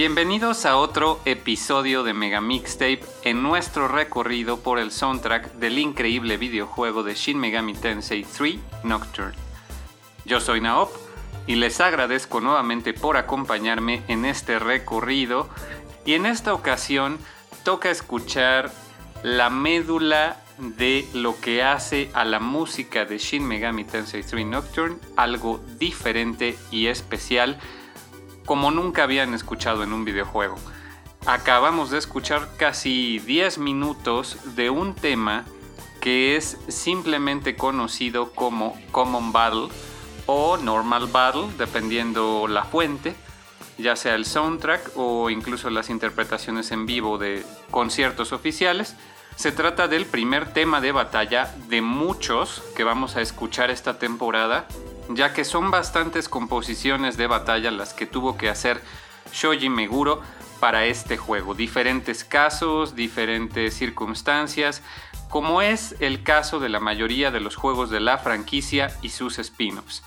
Bienvenidos a otro episodio de Mega Mixtape en nuestro recorrido por el soundtrack del increíble videojuego de Shin Megami Tensei 3 Nocturne. Yo soy Naop y les agradezco nuevamente por acompañarme en este recorrido y en esta ocasión toca escuchar la médula de lo que hace a la música de Shin Megami Tensei 3 Nocturne algo diferente y especial como nunca habían escuchado en un videojuego. Acabamos de escuchar casi 10 minutos de un tema que es simplemente conocido como Common Battle o Normal Battle, dependiendo la fuente, ya sea el soundtrack o incluso las interpretaciones en vivo de conciertos oficiales. Se trata del primer tema de batalla de muchos que vamos a escuchar esta temporada, ya que son bastantes composiciones de batalla las que tuvo que hacer Shoji Meguro para este juego. Diferentes casos, diferentes circunstancias, como es el caso de la mayoría de los juegos de la franquicia y sus spin-offs.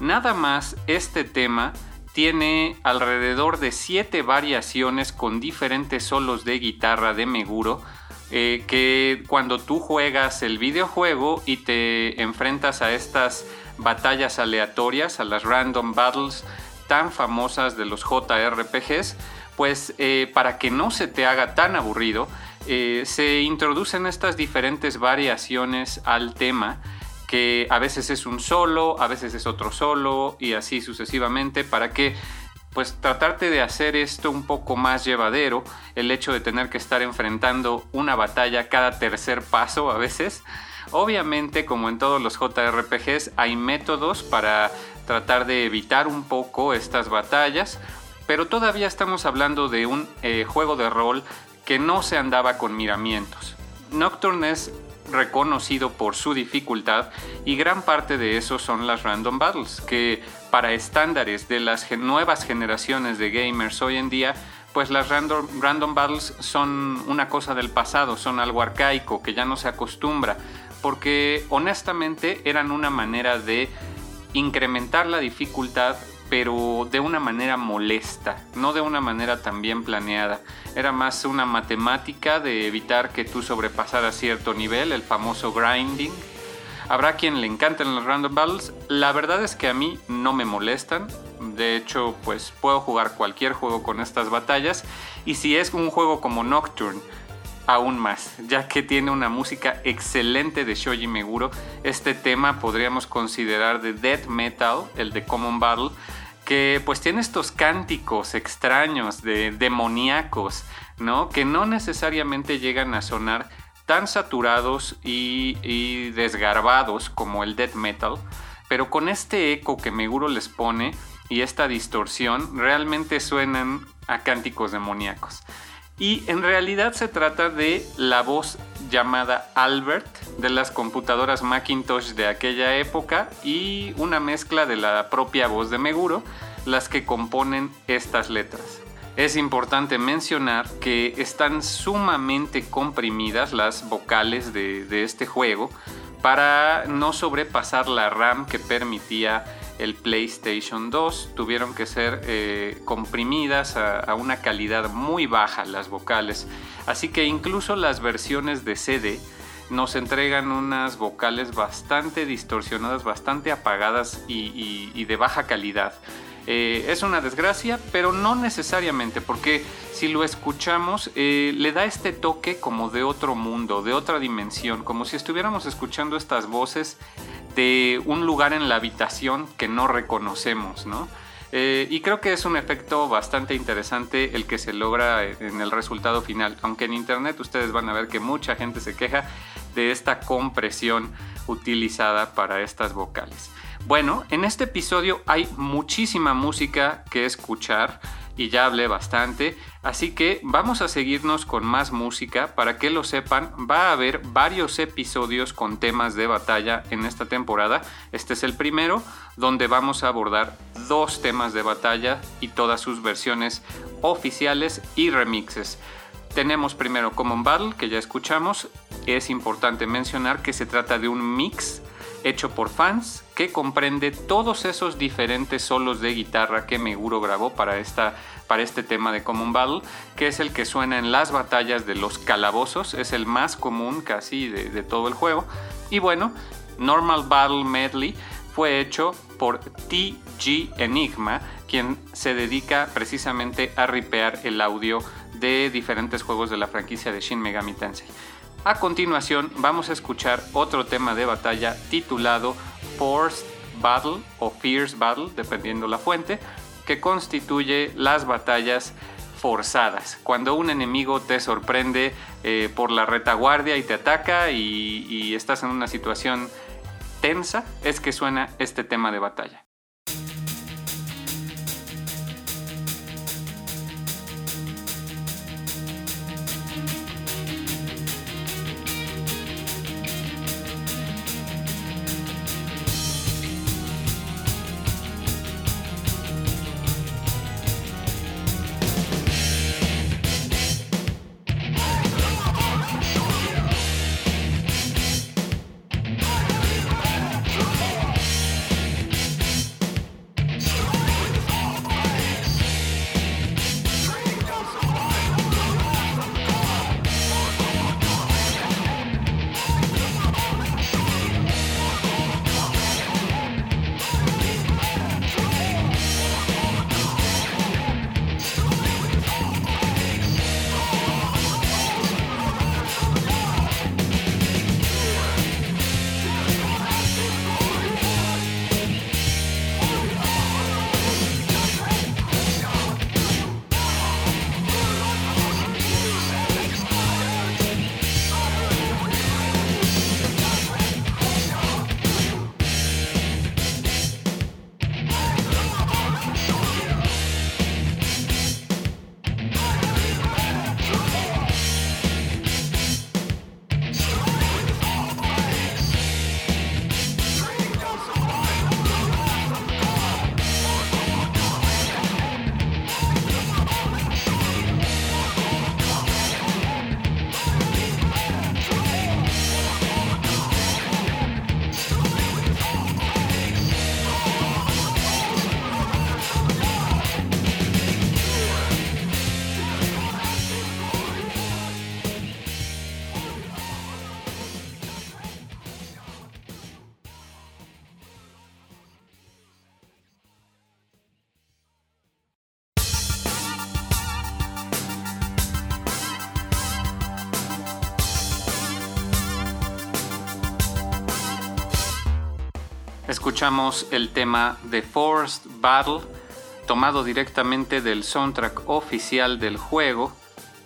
Nada más este tema tiene alrededor de 7 variaciones con diferentes solos de guitarra de Meguro, eh, que cuando tú juegas el videojuego y te enfrentas a estas batallas aleatorias, a las random battles tan famosas de los JRPGs, pues eh, para que no se te haga tan aburrido, eh, se introducen estas diferentes variaciones al tema que a veces es un solo, a veces es otro solo y así sucesivamente para que pues tratarte de hacer esto un poco más llevadero, el hecho de tener que estar enfrentando una batalla cada tercer paso a veces. Obviamente, como en todos los JRPGs, hay métodos para tratar de evitar un poco estas batallas, pero todavía estamos hablando de un eh, juego de rol que no se andaba con miramientos. Nocturne es reconocido por su dificultad y gran parte de eso son las random battles, que para estándares de las nuevas generaciones de gamers hoy en día, pues las random, random battles son una cosa del pasado, son algo arcaico que ya no se acostumbra, porque honestamente eran una manera de incrementar la dificultad pero de una manera molesta, no de una manera tan bien planeada. Era más una matemática de evitar que tú sobrepasaras cierto nivel, el famoso grinding. Habrá quien le encanten los random battles. La verdad es que a mí no me molestan. De hecho, pues puedo jugar cualquier juego con estas batallas. Y si es un juego como Nocturne, aún más, ya que tiene una música excelente de Shoji Meguro. Este tema podríamos considerar de death metal, el de Common Battle, que pues tiene estos cánticos extraños de demoníacos, ¿no? Que no necesariamente llegan a sonar tan saturados y, y desgarbados como el death metal, pero con este eco que Meguro les pone y esta distorsión realmente suenan a cánticos demoníacos. Y en realidad se trata de la voz llamada Albert de las computadoras Macintosh de aquella época y una mezcla de la propia voz de Meguro, las que componen estas letras. Es importante mencionar que están sumamente comprimidas las vocales de, este juego para no sobrepasar la RAM que permitía el PlayStation 2. Tuvieron que ser eh, comprimidas a, una calidad muy baja las vocales. Así que incluso las versiones de CD nos entregan unas vocales bastante distorsionadas, bastante apagadas y, de baja calidad. Eh, es una desgracia, pero no necesariamente, porque si lo escuchamos, eh, le da este toque como de otro mundo, de otra dimensión, como si estuviéramos escuchando estas voces de un lugar en la habitación que no reconocemos, ¿no? Eh, y creo que es un efecto bastante interesante el que se logra en el resultado final. Aunque en internet ustedes van a ver que mucha gente se queja de esta compresión utilizada para estas vocales. Bueno, en este episodio hay muchísima música que escuchar y ya hablé bastante, así que vamos a seguirnos con más música. Para que lo sepan, va a haber varios episodios con temas de batalla en esta temporada. Este es el primero, donde vamos a abordar dos temas de batalla y todas sus versiones oficiales y remixes. Tenemos primero Common Battle, que ya escuchamos. Es importante mencionar que se trata de un mix hecho por fans que comprende todos esos diferentes solos de guitarra que Meguro grabó para, esta, para este tema de Common Battle, que es el que suena en las batallas de los calabozos, es el más común casi de, de todo el juego. Y bueno, Normal Battle Medley fue hecho por TG Enigma, quien se dedica precisamente a ripear el audio de diferentes juegos de la franquicia de Shin Megami Tensei. A continuación vamos a escuchar otro tema de batalla titulado Forced Battle o Fierce Battle, dependiendo la fuente, que constituye las batallas forzadas. Cuando un enemigo te sorprende eh, por la retaguardia y te ataca y, y estás en una situación tensa, es que suena este tema de batalla. Escuchamos el tema de Forced Battle, tomado directamente del soundtrack oficial del juego,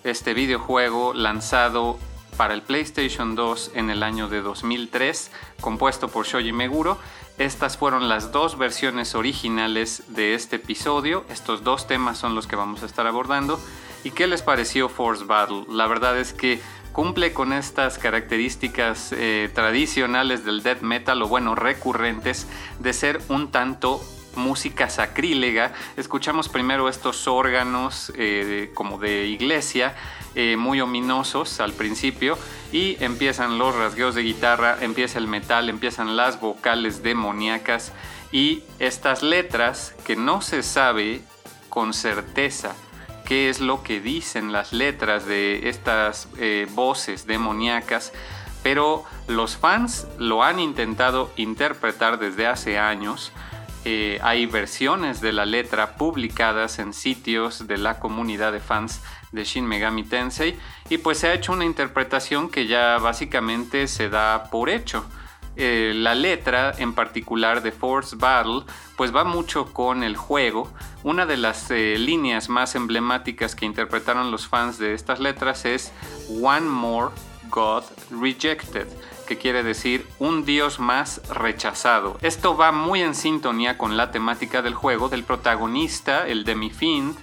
este videojuego lanzado para el PlayStation 2 en el año de 2003, compuesto por Shoji Meguro. Estas fueron las dos versiones originales de este episodio. Estos dos temas son los que vamos a estar abordando. ¿Y qué les pareció Force Battle? La verdad es que cumple con estas características eh, tradicionales del death metal o bueno, recurrentes de ser un tanto música sacrílega. Escuchamos primero estos órganos eh, como de iglesia, eh, muy ominosos al principio, y empiezan los rasgueos de guitarra, empieza el metal, empiezan las vocales demoníacas y estas letras que no se sabe con certeza qué es lo que dicen las letras de estas eh, voces demoníacas, pero los fans lo han intentado interpretar desde hace años. Eh, hay versiones de la letra publicadas en sitios de la comunidad de fans de Shin Megami Tensei y pues se ha hecho una interpretación que ya básicamente se da por hecho. Eh, la letra en particular de Force Battle pues va mucho con el juego. Una de las eh, líneas más emblemáticas que interpretaron los fans de estas letras es One More God Rejected, que quiere decir un dios más rechazado. Esto va muy en sintonía con la temática del juego del protagonista, el Demi-Fiend,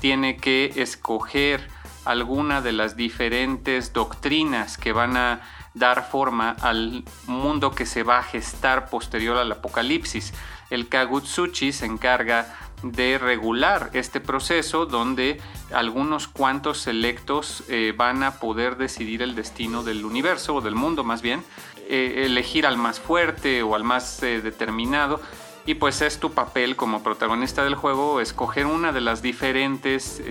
tiene que escoger alguna de las diferentes doctrinas que van a dar forma al mundo que se va a gestar posterior al apocalipsis. El Kagutsuchi se encarga de regular este proceso donde algunos cuantos selectos eh, van a poder decidir el destino del universo o del mundo más bien, eh, elegir al más fuerte o al más eh, determinado y pues es tu papel como protagonista del juego escoger una de las diferentes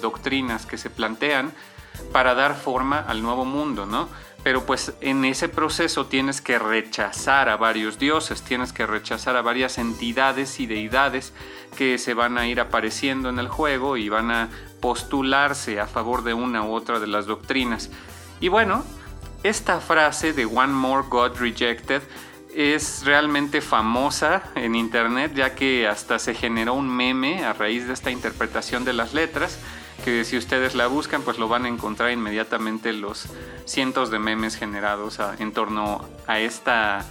doctrinas que se plantean para dar forma al nuevo mundo, ¿no? Pero pues en ese proceso tienes que rechazar a varios dioses, tienes que rechazar a varias entidades y deidades que se van a ir apareciendo en el juego y van a postularse a favor de una u otra de las doctrinas. Y bueno, esta frase de One More God Rejected es realmente famosa en internet ya que hasta se generó un meme a raíz de esta interpretación de las letras que si ustedes la buscan pues lo van a encontrar inmediatamente los cientos de memes generados en torno a esta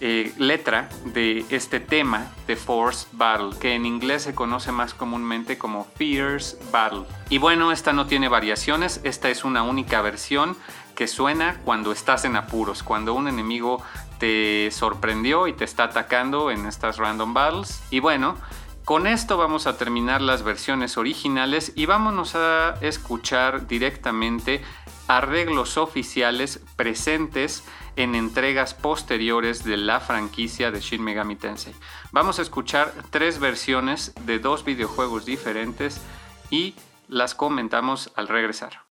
eh, letra de este tema de Force Battle, que en inglés se conoce más comúnmente como Fierce Battle. Y bueno, esta no tiene variaciones, esta es una única versión que suena cuando estás en apuros, cuando un enemigo te sorprendió y te está atacando en estas random battles. Y bueno, con esto vamos a terminar las versiones originales y vámonos a escuchar directamente arreglos oficiales presentes en entregas posteriores de la franquicia de Shin Megami Tensei. Vamos a escuchar tres versiones de dos videojuegos diferentes y las comentamos al regresar.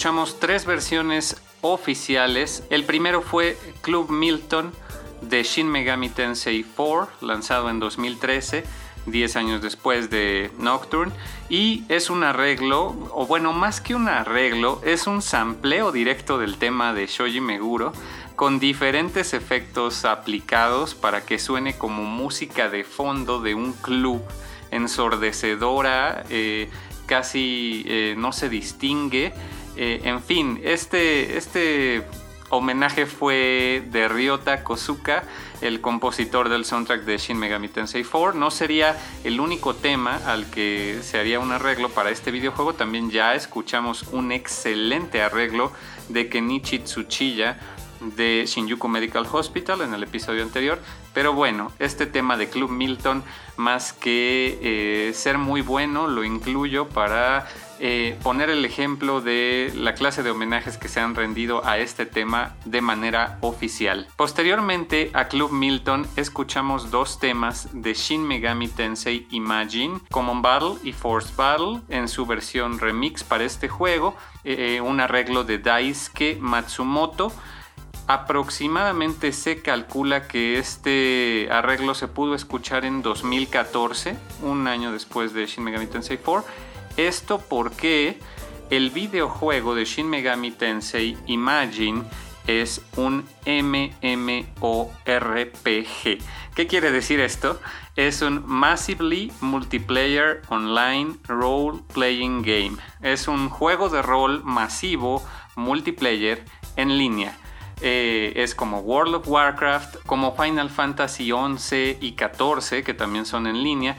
Escuchamos tres versiones oficiales. El primero fue Club Milton de Shin Megami Tensei 4, lanzado en 2013 10 años después de Nocturne. Y es un arreglo, o bueno, más que un arreglo, es un sampleo directo del tema de Shoji Meguro con diferentes efectos aplicados para que suene como música de fondo de un club ensordecedora, eh, casi eh, no se distingue. Eh, en fin, este, este homenaje fue de Ryota Kozuka, el compositor del soundtrack de Shin Megami Tensei 4. No sería el único tema al que se haría un arreglo para este videojuego. También ya escuchamos un excelente arreglo de Kenichi Tsuchiya de Shinjuku Medical Hospital en el episodio anterior. Pero bueno, este tema de Club Milton, más que eh, ser muy bueno, lo incluyo para eh, poner el ejemplo de la clase de homenajes que se han rendido a este tema de manera oficial. Posteriormente a Club Milton escuchamos dos temas de Shin Megami Tensei Imagine, Common Battle y Force Battle en su versión remix para este juego, eh, eh, un arreglo de Daisuke Matsumoto. Aproximadamente se calcula que este arreglo se pudo escuchar en 2014, un año después de Shin Megami Tensei 4 esto porque el videojuego de Shin Megami Tensei Imagine es un MMORPG. ¿Qué quiere decir esto? Es un Massively Multiplayer Online Role Playing Game. Es un juego de rol masivo multiplayer en línea. Eh, es como World of Warcraft, como Final Fantasy 11 y 14, que también son en línea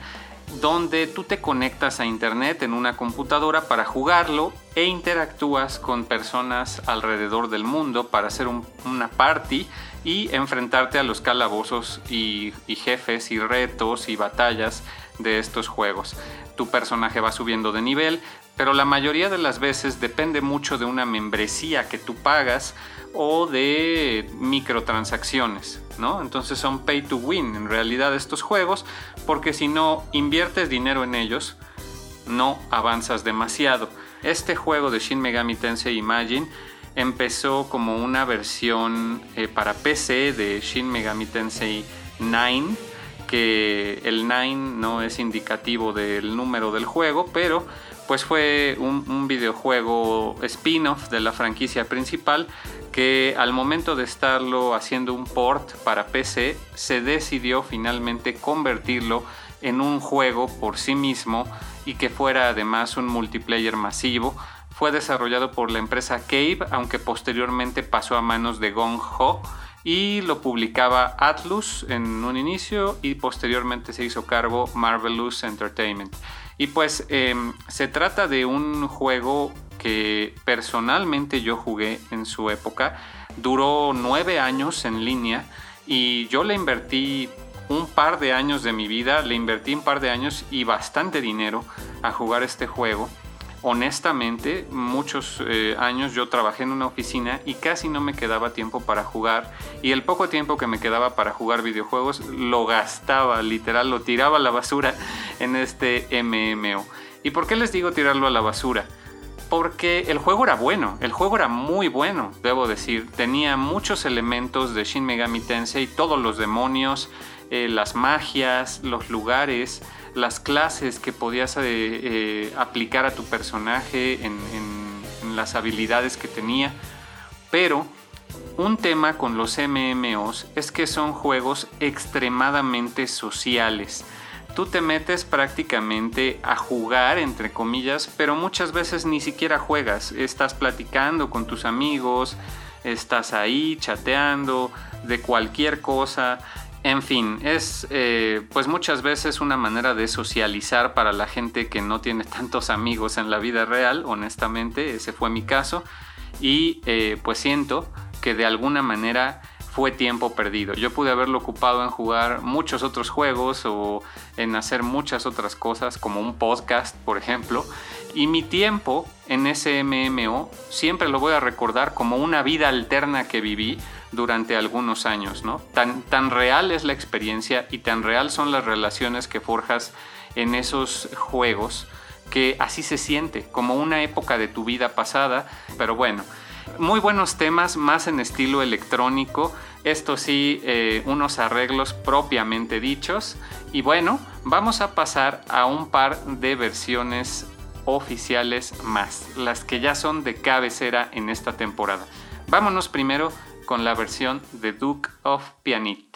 donde tú te conectas a internet en una computadora para jugarlo e interactúas con personas alrededor del mundo para hacer una party y enfrentarte a los calabozos y, jefes y retos y batallas de estos juegos. Tu personaje va subiendo de nivel, pero la mayoría de las veces depende mucho de una membresía que tú pagas o de microtransacciones, ¿no? Entonces son pay to win en realidad estos juegos, porque si no inviertes dinero en ellos, no avanzas demasiado. Este juego de Shin Megami Tensei Imagine empezó como una versión eh, para PC de Shin Megami Tensei 9, que el 9 no es indicativo del número del juego, pero pues fue un, videojuego spin-off de la franquicia principal que al momento de estarlo haciendo un port para PC se decidió finalmente convertirlo en un juego por sí mismo y que fuera además un multiplayer masivo. Fue desarrollado por la empresa Cave, aunque posteriormente pasó a manos de Gong Ho y lo publicaba Atlus en un inicio y posteriormente se hizo cargo Marvelous Entertainment. Y pues em, se trata de un juego que personalmente yo jugué en su época. Duró nueve años en línea y yo le invertí un par de años de mi vida, le invertí un par de años y bastante dinero a jugar este juego honestamente, muchos eh, años yo trabajé en una oficina y casi no me quedaba tiempo para jugar. Y el poco tiempo que me quedaba para jugar videojuegos lo gastaba, literal, lo tiraba a la basura en este MMO. ¿Y por qué les digo tirarlo a la basura? Porque el juego era bueno, el juego era muy bueno, debo decir. Tenía muchos elementos de Shin Megami Tensei, todos los demonios, eh, las magias, los lugares las clases que podías eh, eh, aplicar a tu personaje, en, las habilidades que tenía. Pero un tema con los MMOs es que son juegos extremadamente sociales. Tú te metes prácticamente a jugar, entre comillas, pero muchas veces ni siquiera juegas. Estás platicando con tus amigos, estás ahí chateando de cualquier cosa. En fin, es eh, pues muchas veces una manera de socializar para la gente que no tiene tantos amigos en la vida real, honestamente, ese fue mi caso, y eh, pues siento que de alguna manera fue tiempo perdido. Yo pude haberlo ocupado en jugar muchos otros juegos o en hacer muchas otras cosas, como un podcast, por ejemplo, y mi tiempo en ese MMO siempre lo voy a recordar como una vida alterna que viví durante algunos años, ¿no? Tan, tan real es la experiencia y tan real son las relaciones que forjas en esos juegos que así se siente, como una época de tu vida pasada, pero bueno, muy buenos temas, más en estilo electrónico, esto sí, eh, unos arreglos propiamente dichos, y bueno, vamos a pasar a un par de versiones oficiales más, las que ya son de cabecera en esta temporada. Vámonos primero con la versión de Duke of Pianit.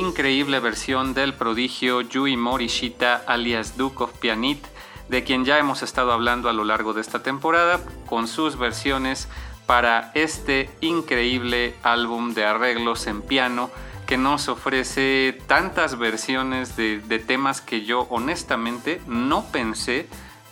Increíble versión del prodigio Yui Morishita alias Duke of Pianit, de quien ya hemos estado hablando a lo largo de esta temporada, con sus versiones para este increíble álbum de arreglos en piano que nos ofrece tantas versiones de, de temas que yo honestamente no pensé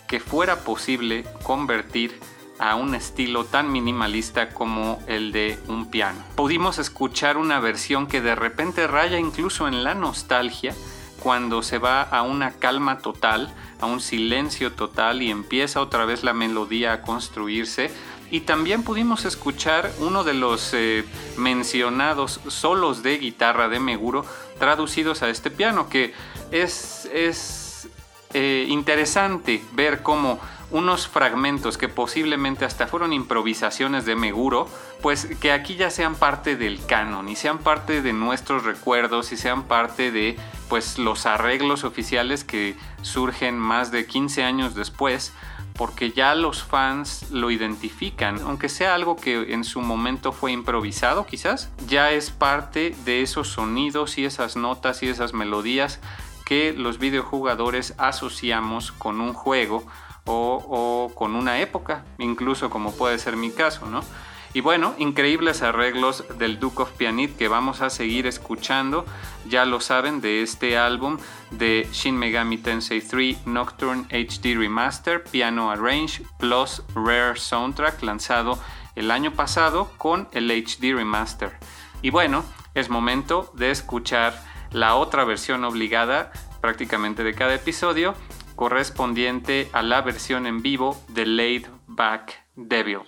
que fuera posible convertir a un estilo tan minimalista como el de un piano. Pudimos escuchar una versión que de repente raya incluso en la nostalgia cuando se va a una calma total, a un silencio total y empieza otra vez la melodía a construirse. Y también pudimos escuchar uno de los eh, mencionados solos de guitarra de Meguro traducidos a este piano, que es, es eh, interesante ver cómo unos fragmentos que posiblemente hasta fueron improvisaciones de Meguro, pues que aquí ya sean parte del canon y sean parte de nuestros recuerdos y sean parte de pues los arreglos oficiales que surgen más de 15 años después porque ya los fans lo identifican, aunque sea algo que en su momento fue improvisado quizás, ya es parte de esos sonidos y esas notas y esas melodías que los videojugadores asociamos con un juego o, con una época, incluso como puede ser mi caso, ¿no? Y bueno, increíbles arreglos del Duke of Pianit que vamos a seguir escuchando, ya lo saben, de este álbum de Shin Megami Tensei 3 Nocturne HD Remaster, Piano Arrange plus Rare Soundtrack lanzado el año pasado con el HD Remaster. Y bueno, es momento de escuchar la otra versión obligada prácticamente de cada episodio, correspondiente a la versión en vivo de Laid Back Devil.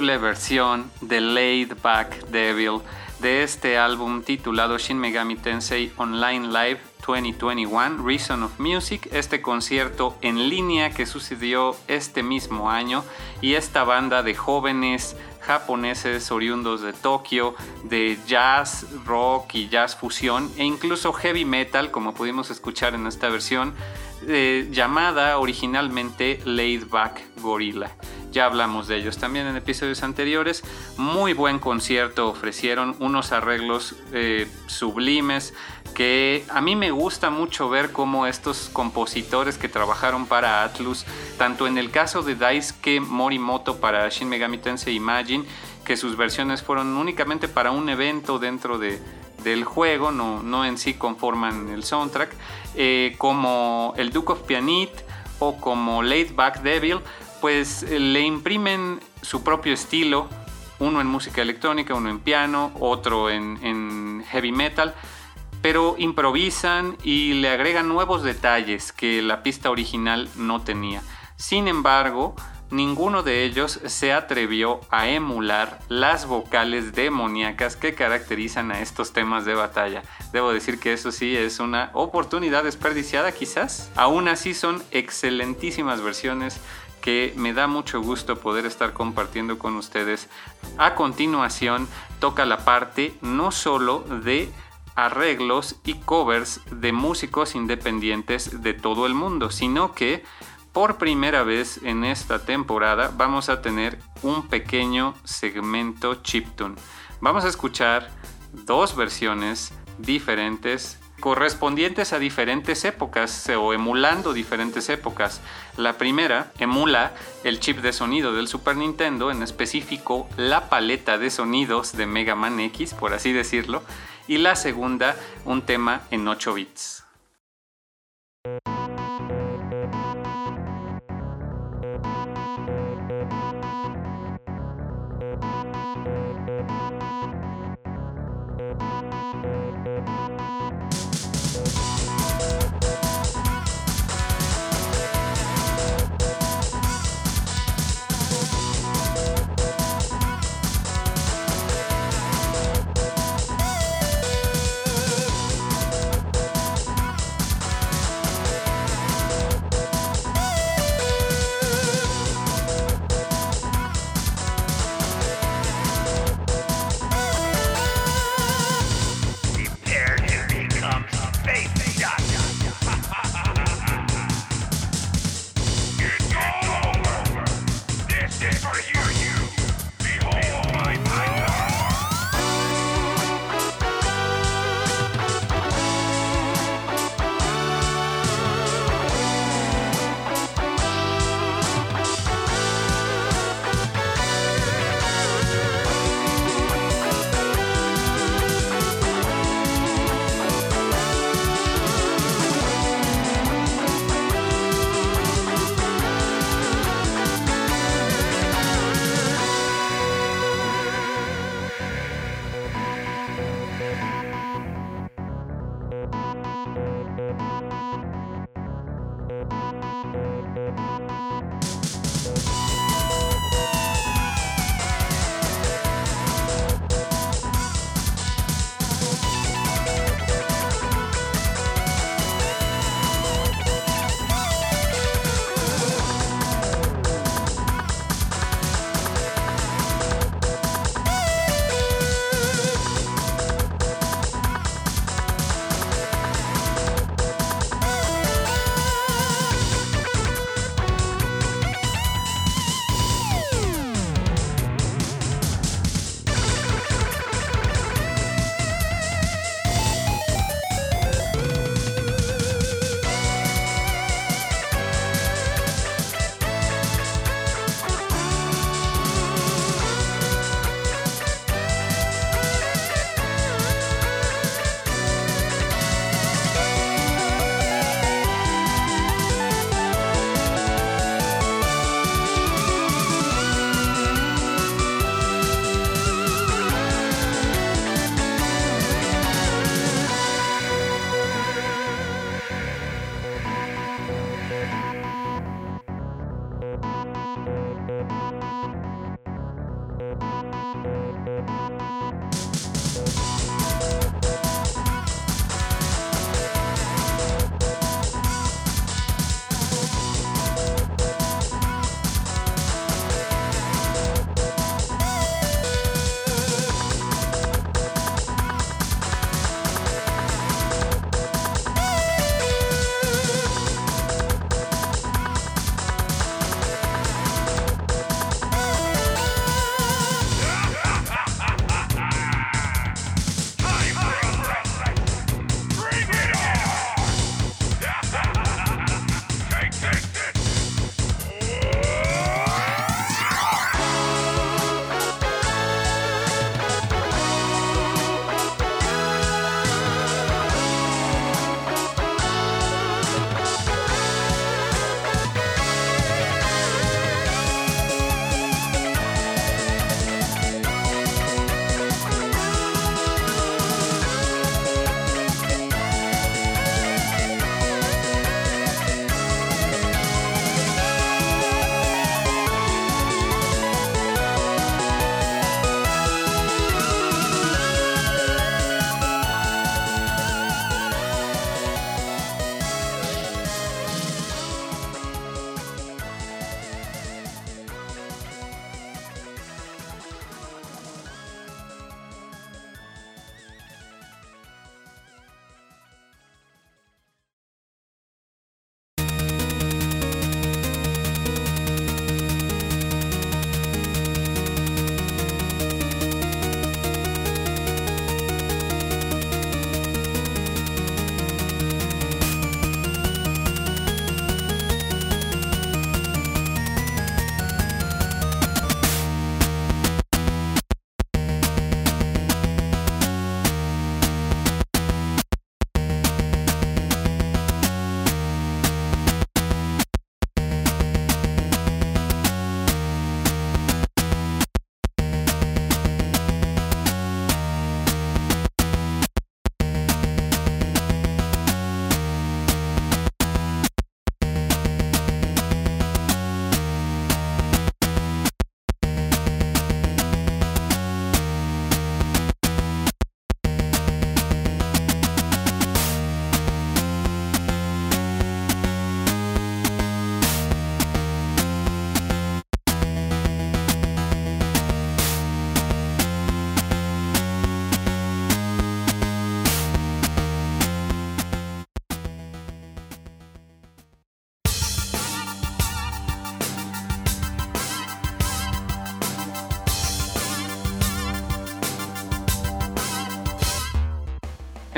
Versión de Laid Back Devil de este álbum titulado Shin Megami Tensei Online Live 2021 Reason of Music, este concierto en línea que sucedió este mismo año y esta banda de jóvenes japoneses oriundos de Tokio, de jazz, rock y jazz fusión e incluso heavy metal como pudimos escuchar en esta versión eh, llamada originalmente Laid Back Gorilla. Ya hablamos de ellos también en episodios anteriores. Muy buen concierto ofrecieron, unos arreglos eh, sublimes que a mí me gusta mucho ver cómo estos compositores que trabajaron para Atlus, tanto en el caso de Daisuke Morimoto para Shin Megami Tensei Imagine, que sus versiones fueron únicamente para un evento dentro de, del juego, no, no en sí conforman el soundtrack, eh, como el Duke of Pianit o como Laid Back Devil, pues eh, le imprimen su propio estilo, uno en música electrónica, uno en piano, otro en, heavy metal, pero improvisan y le agregan nuevos detalles que la pista original no tenía. Sin embargo, ninguno de ellos se atrevió a emular las vocales demoníacas que caracterizan a estos temas de batalla. Debo decir que eso sí es una oportunidad desperdiciada quizás. Aún así son excelentísimas versiones que me da mucho gusto poder estar compartiendo con ustedes. A continuación toca la parte no solo de arreglos y covers de músicos independientes de todo el mundo, sino que por primera vez en esta temporada vamos a tener un pequeño segmento chiptune. Vamos a escuchar dos versiones diferentes correspondientes a diferentes épocas o emulando diferentes épocas. La primera emula el chip de sonido del Super Nintendo, en específico la paleta de sonidos de Mega Man X, por así decirlo, y la segunda un tema en 8 bits.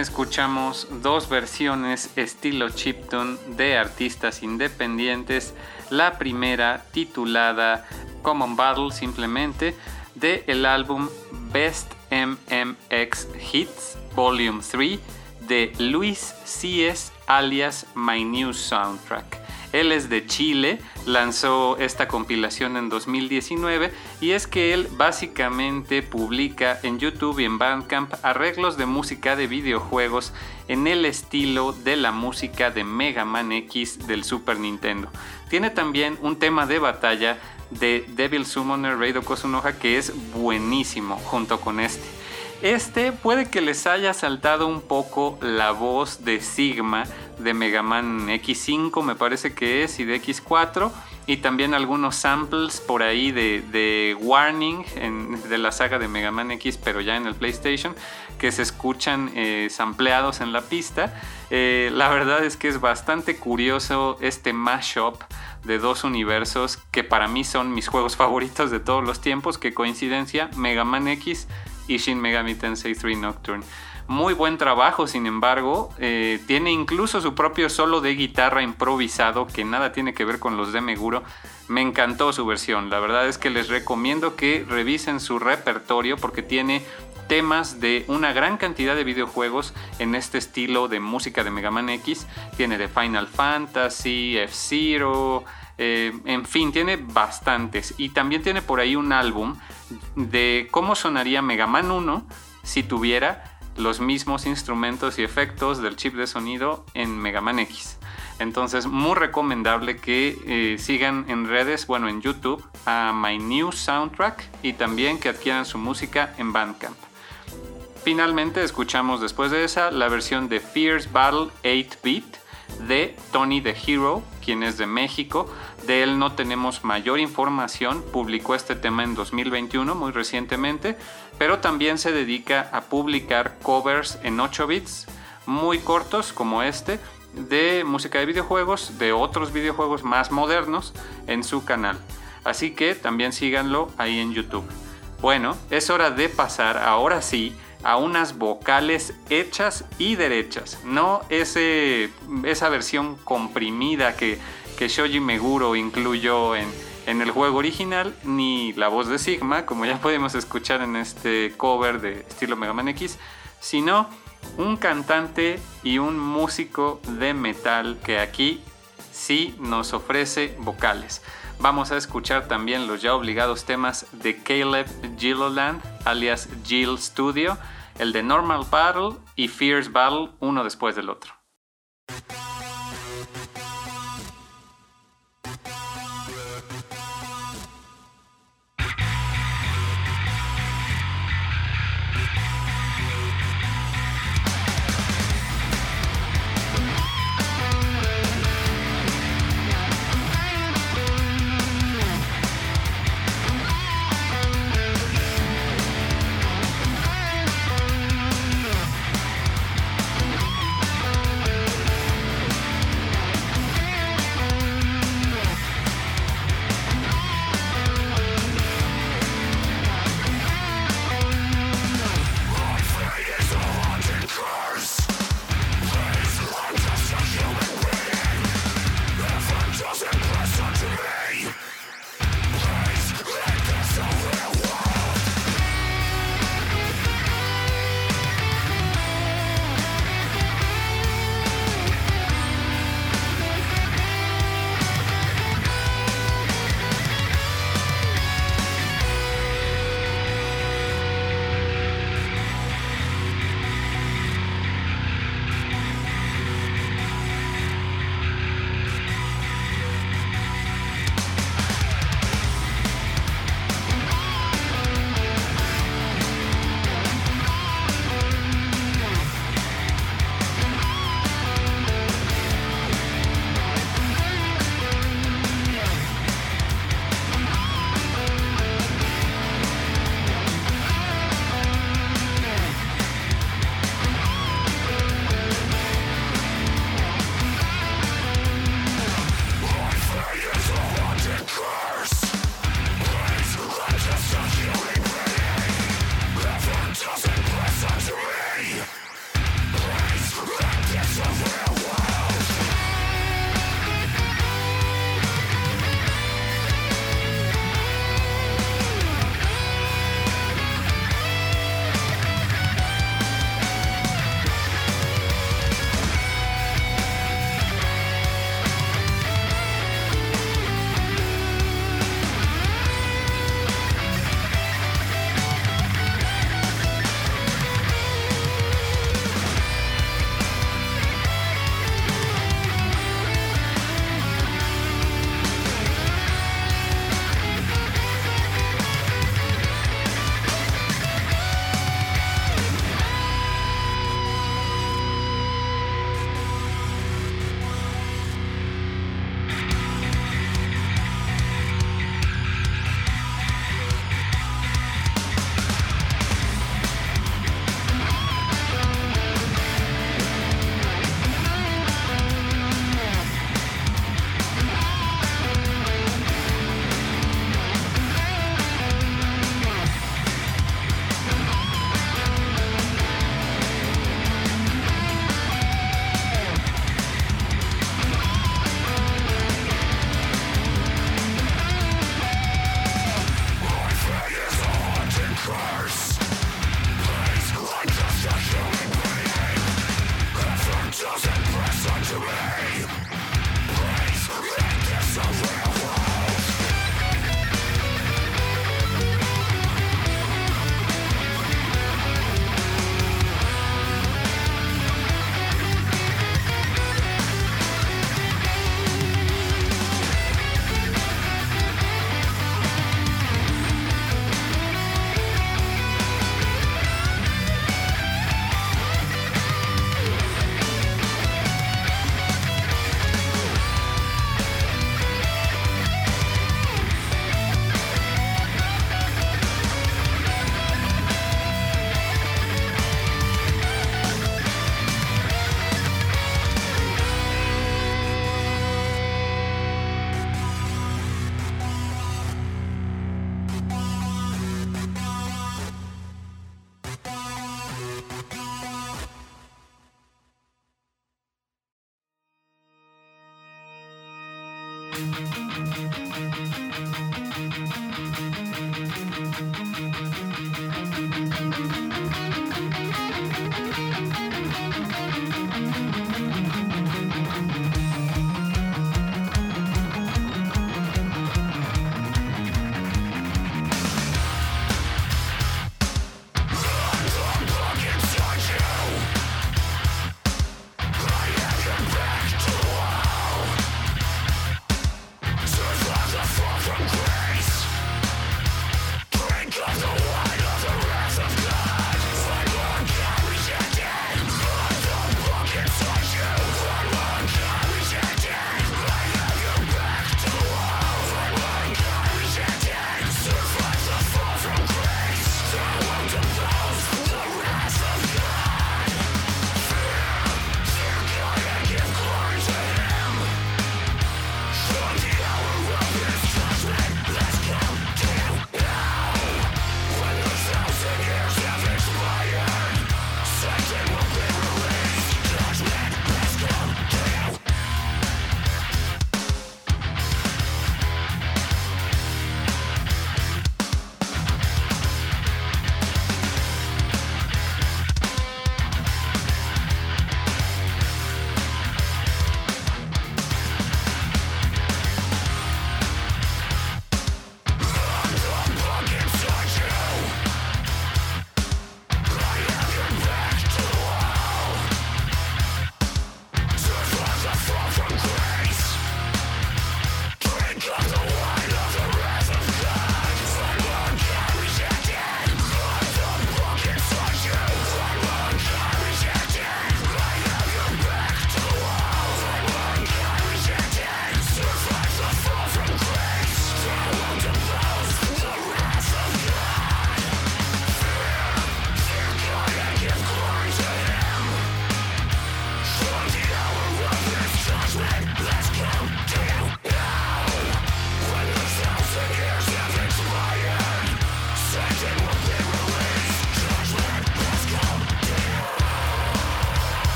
Escuchamos dos versiones estilo chiptune de artistas independientes. La primera titulada Common Battle simplemente de el álbum Best MMX Hits Volume 3 de Luis C.S. alias My New Soundtrack. Él es de Chile, lanzó esta compilación en 2019 y es que él básicamente publica en YouTube y en Bandcamp arreglos de música de videojuegos en el estilo de la música de Mega Man X del Super Nintendo. Tiene también un tema de batalla de Devil Summoner Raido Kosunoha que es buenísimo junto con este. Este puede que les haya saltado un poco la voz de Sigma de Mega Man X5 me parece que es y de X4 y también algunos samples por ahí de, Warning de la saga de Mega Man X pero ya en el PlayStation que se escuchan eh, sampleados en la pista. Eh, la verdad es que es bastante curioso este mashup de dos universos que para mí son mis juegos favoritos de todos los tiempos. Que coincidencia, Mega Man X y Shin Megami Tensei 3 Nocturne. Muy buen trabajo, sin embargo, eh, tiene incluso su propio solo de guitarra improvisado que nada tiene que ver con los de Meguro. Me encantó su versión, la verdad es que les recomiendo que revisen su repertorio porque tiene temas de una gran cantidad de videojuegos en este estilo de música de Mega Man X. Tiene de Final Fantasy, F-Zero, eh, en fin, tiene bastantes. Y también tiene por ahí un álbum de cómo sonaría Mega Man 1 si tuviera los mismos instrumentos y efectos del chip de sonido en Mega Man X. Entonces, muy recomendable que eh, sigan en redes, bueno, en YouTube, a My New Soundtrack y también que adquieran su música en Bandcamp. Finalmente, escuchamos después de esa la versión de Fierce Battle 8-Bit de Tony the Hero, quien es de México. De él no tenemos mayor información, publicó este tema en 2021, muy recientemente, pero también se dedica a publicar covers en 8 bits, muy cortos como este, de música de videojuegos, de otros videojuegos más modernos en su canal. Así que también síganlo ahí en YouTube. Bueno, es hora de pasar ahora sí a unas vocales hechas y derechas, no ese, esa versión comprimida que, que Shoji Meguro incluyó en, en el juego original, ni la voz de Sigma, como ya podemos escuchar en este cover de estilo Mega Man X, sino un cantante y un músico de metal que aquí sí nos ofrece vocales. Vamos a escuchar también los ya obligados temas de Caleb Gilliland, alias Jill Studio, el de Normal Battle y Fierce Battle, uno después del otro.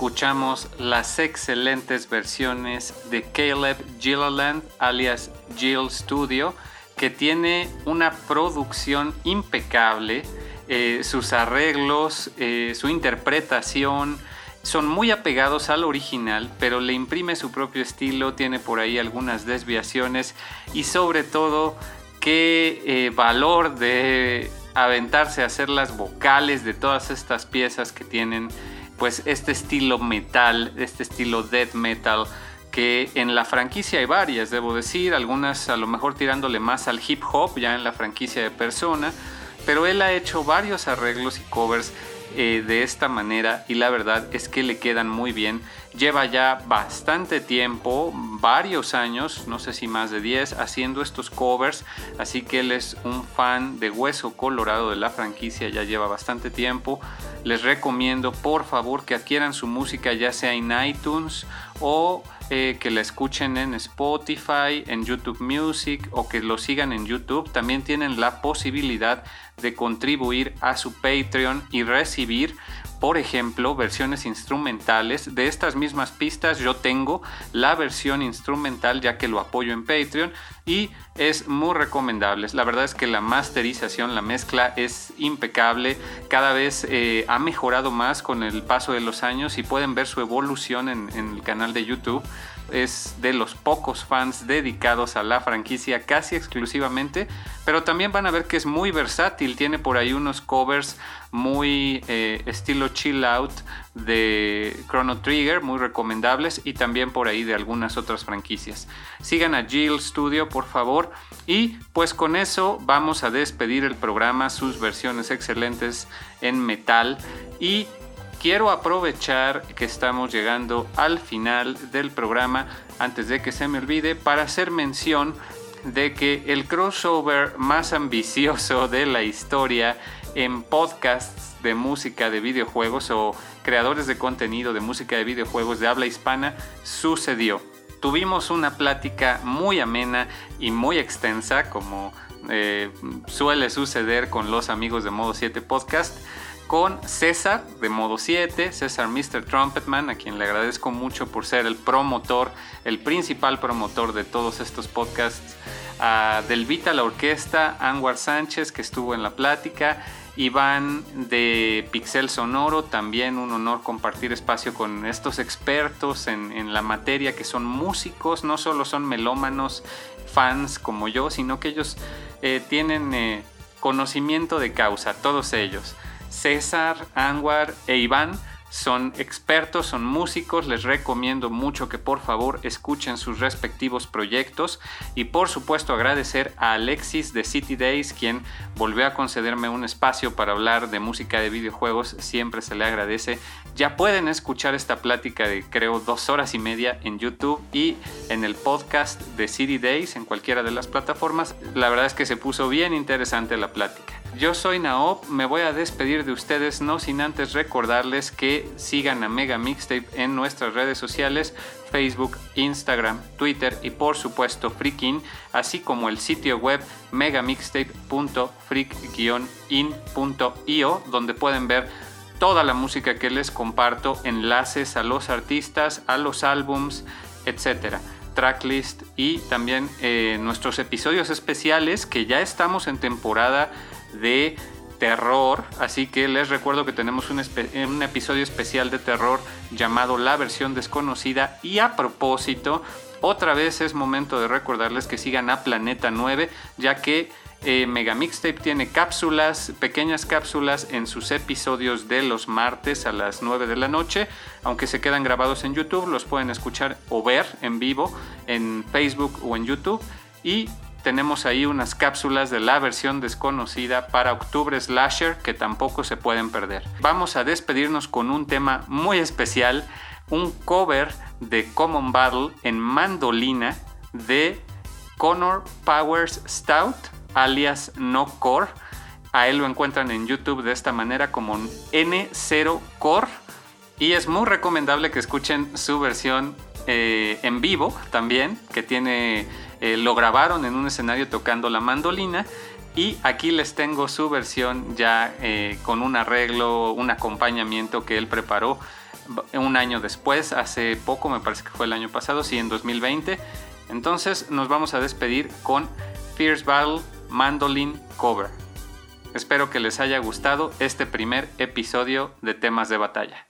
Escuchamos las excelentes versiones de Caleb Gilliland alias Jill Studio que tiene una producción impecable, eh, sus arreglos, eh, su interpretación son muy apegados al original, pero le imprime su propio estilo, tiene por ahí algunas desviaciones y sobre todo qué eh, valor de aventarse a hacer las vocales de todas estas piezas que tienen pues este estilo metal, este estilo death metal, que en la franquicia hay varias, debo decir, algunas a lo mejor tirándole más al hip hop ya en la franquicia de Persona, pero él ha hecho varios arreglos y covers eh, de esta manera y la verdad es que le quedan muy bien. Lleva ya bastante tiempo, varios años, no sé si más de 10, haciendo estos covers, así que él es un fan de Hueso Colorado de la franquicia, ya lleva bastante tiempo les recomiendo por favor que adquieran su música ya sea en iTunes o eh, que la escuchen en Spotify, en YouTube Music o que lo sigan en YouTube. También tienen la posibilidad de contribuir a su Patreon y recibir por ejemplo, versiones instrumentales de estas mismas pistas. Yo tengo la versión instrumental ya que lo apoyo en Patreon y es muy recomendable. La verdad es que la masterización, la mezcla es impecable. Cada vez eh, ha mejorado más con el paso de los años y pueden ver su evolución en, en el canal de YouTube es de los pocos fans dedicados a la franquicia casi exclusivamente, pero también van a ver que es muy versátil, tiene por ahí unos covers muy eh, estilo chill out de Chrono Trigger, muy recomendables, y también por ahí de algunas otras franquicias. Sigan a Jill Studio, por favor, y pues con eso vamos a despedir el programa, sus versiones excelentes en metal. Y quiero aprovechar que estamos llegando al final del programa, antes de que se me olvide, para hacer mención de que el crossover más ambicioso de la historia en podcasts de música de videojuegos o creadores de contenido de música de videojuegos de habla hispana sucedió. Tuvimos una plática muy amena y muy extensa, como eh, suele suceder con los amigos de Modo 7 Podcast con César de modo 7, César Mr. Trumpetman, a quien le agradezco mucho por ser el promotor, el principal promotor de todos estos podcasts, a Delvita la Orquesta, Anwar Sánchez, que estuvo en la plática, Iván de Pixel Sonoro, también un honor compartir espacio con estos expertos en, la materia que son músicos, no solo son melómanos, fans como yo, sino que ellos eh, tienen eh, conocimiento de causa, todos ellos. César, Anwar e Iván son expertos, son músicos, les recomiendo mucho que por favor escuchen sus respectivos proyectos y por supuesto agradecer a Alexis de City Days quien volvió a concederme un espacio para hablar de música de videojuegos, siempre se le agradece. Ya pueden escuchar esta plática de creo dos horas y media en YouTube y en el podcast de City Days en cualquiera de las plataformas. La verdad es que se puso bien interesante la plática. Yo soy Naop, me voy a despedir de ustedes no sin antes recordarles que sigan a Mega Mixtape en nuestras redes sociales, Facebook, Instagram, Twitter y por supuesto Freakin, así como el sitio web megamixtape.freak-in.io donde pueden ver toda la música que les comparto, enlaces a los artistas, a los álbums, etcétera tracklist y también eh, nuestros episodios especiales que ya estamos en temporada de terror, así que les recuerdo que tenemos un, episodio especial de terror llamado La versión desconocida. Y a propósito, otra vez es momento de recordarles que sigan a Planeta 9, ya que eh, Mega Mixtape tiene cápsulas, pequeñas cápsulas en sus episodios de los martes a las 9 de la noche, aunque se quedan grabados en YouTube, los pueden escuchar o ver en vivo en Facebook o en YouTube. Y tenemos ahí unas cápsulas de la versión desconocida para Octubre Slasher que tampoco se pueden perder. Vamos a despedirnos con un tema muy especial, un cover de Common Battle en mandolina de Connor Powers Stout, alias No Core. A él lo encuentran en YouTube de esta manera como N0 Core. Y es muy recomendable que escuchen su versión eh, en vivo también, que tiene eh, lo grabaron en un escenario tocando la mandolina y aquí les tengo su versión ya eh, con un arreglo, un acompañamiento que él preparó un año después, hace poco, me parece que fue el año pasado, sí, en 2020. Entonces nos vamos a despedir con Fierce Battle Mandolin Cover. Espero que les haya gustado este primer episodio de temas de batalla.